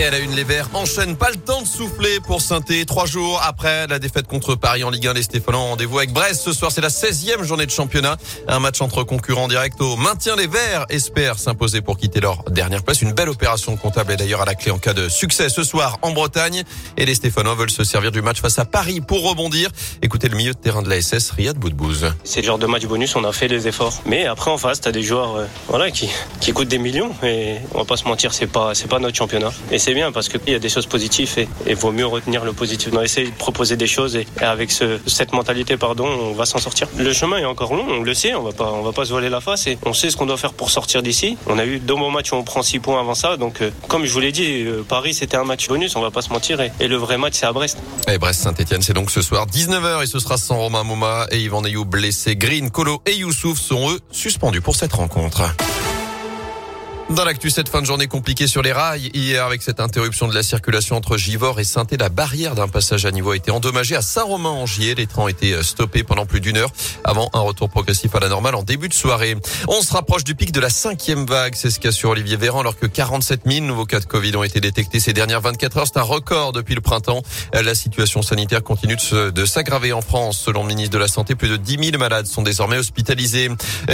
Et à la une, les Verts enchaînent pas le temps de souffler pour Sainté. Trois jours après la défaite contre Paris en Ligue 1, les Stéphanois rendez-vous avec Brest. Ce soir, c'est la 16e journée de championnat. Un match entre concurrents direct au maintien. Les Verts espèrent s'imposer pour quitter leur dernière place. Une belle opération comptable est d'ailleurs à la clé en cas de succès ce soir en Bretagne. Et les Stéphanois veulent se servir du match face à Paris pour rebondir. Écoutez le milieu de terrain de la SS, Riyad Boudbouz. C'est le genre de match bonus, on a fait des efforts. Mais après, en face, t'as des joueurs, euh, voilà, qui, qui coûtent des millions. Et on va pas se mentir, c'est pas, c'est pas notre championnat. Bien parce qu'il y a des choses positives et il vaut mieux retenir le positif. On essayer de proposer des choses et, avec ce, cette mentalité, pardon, on va s'en sortir. Le chemin est encore long, on le sait, on va pas, on va pas se voiler la face et on sait ce qu'on doit faire pour sortir d'ici. On a eu deux bons matchs où on prend six points avant ça. Donc, euh, comme je vous l'ai dit, euh, Paris, c'était un match bonus, on va pas se mentir. Et, le vrai match, c'est à Brest. Et Brest-Saint-Etienne, c'est donc ce soir 19h et ce sera sans Romain Mouma et Yvan Neyou blessés. Green, Colo et Youssouf sont eux suspendus pour cette rencontre. Dans l'actu, cette fin de journée compliquée sur les rails. Hier, avec cette interruption de la circulation entre Givors et saint la barrière d'un passage à niveau a été endommagée à Saint-Romain-en-Gier. Les trains ont été stoppés pendant plus d'une heure avant un retour progressif à la normale en début de soirée. On se rapproche du pic de la cinquième vague. C'est ce qu'a sur Olivier Véran alors que 47 000 nouveaux cas de Covid ont été détectés ces dernières 24 heures. C'est un record depuis le printemps. La situation sanitaire continue de s'aggraver en France. Selon le ministre de la Santé, plus de 10 000 malades sont désormais hospitalisés.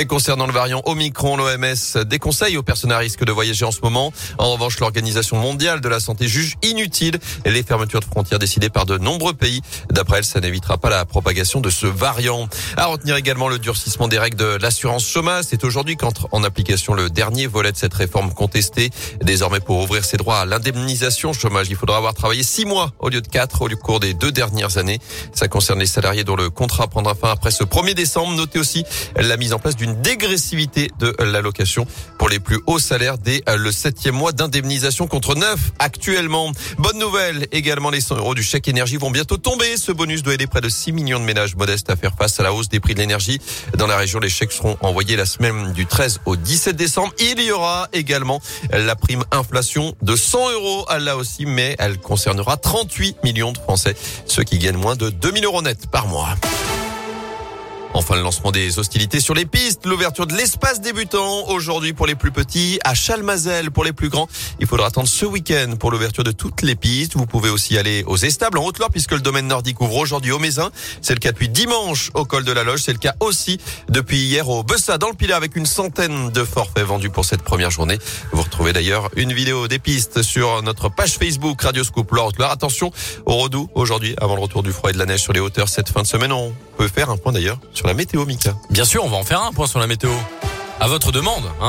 Concernant le variant Omicron, l'OMS déconseille aux personnes risque de voyager en ce moment. En revanche, l'Organisation mondiale de la santé juge inutile les fermetures de frontières décidées par de nombreux pays. D'après elle, ça n'évitera pas la propagation de ce variant. À retenir également le durcissement des règles de l'assurance chômage. C'est aujourd'hui qu'entre en application le dernier volet de cette réforme contestée. Désormais, pour ouvrir ses droits à l'indemnisation chômage, il faudra avoir travaillé six mois au lieu de quatre au cours des deux dernières années. Ça concerne les salariés dont le contrat prendra fin après ce 1er décembre. Notez aussi la mise en place d'une dégressivité de l'allocation pour les plus hauts salaires dès euh, le septième mois d'indemnisation contre neuf actuellement. Bonne nouvelle également, les 100 euros du chèque énergie vont bientôt tomber. Ce bonus doit aider près de 6 millions de ménages modestes à faire face à la hausse des prix de l'énergie. Dans la région, les chèques seront envoyés la semaine du 13 au 17 décembre. Il y aura également la prime inflation de 100 euros, là aussi, mais elle concernera 38 millions de Français, ceux qui gagnent moins de 2000 euros net par mois. Enfin, le lancement des hostilités sur les pistes, l'ouverture de l'espace débutant aujourd'hui pour les plus petits, à Chalmazel pour les plus grands. Il faudra attendre ce week-end pour l'ouverture de toutes les pistes. Vous pouvez aussi aller aux Estables en Haute-Loire puisque le domaine nordique ouvre aujourd'hui au Mézin. C'est le cas depuis dimanche au col de la Loge. C'est le cas aussi depuis hier au Bessa dans le Pilat avec une centaine de forfaits vendus pour cette première journée. Vous retrouvez d'ailleurs une vidéo des pistes sur notre page Facebook Radio Scoop Loire. Attention au redoux aujourd'hui avant le retour du froid et de la neige sur les hauteurs cette fin de semaine. Peut faire un point d'ailleurs sur la météo, Mika. Bien sûr, on va en faire un point sur la météo. À votre demande. Hein.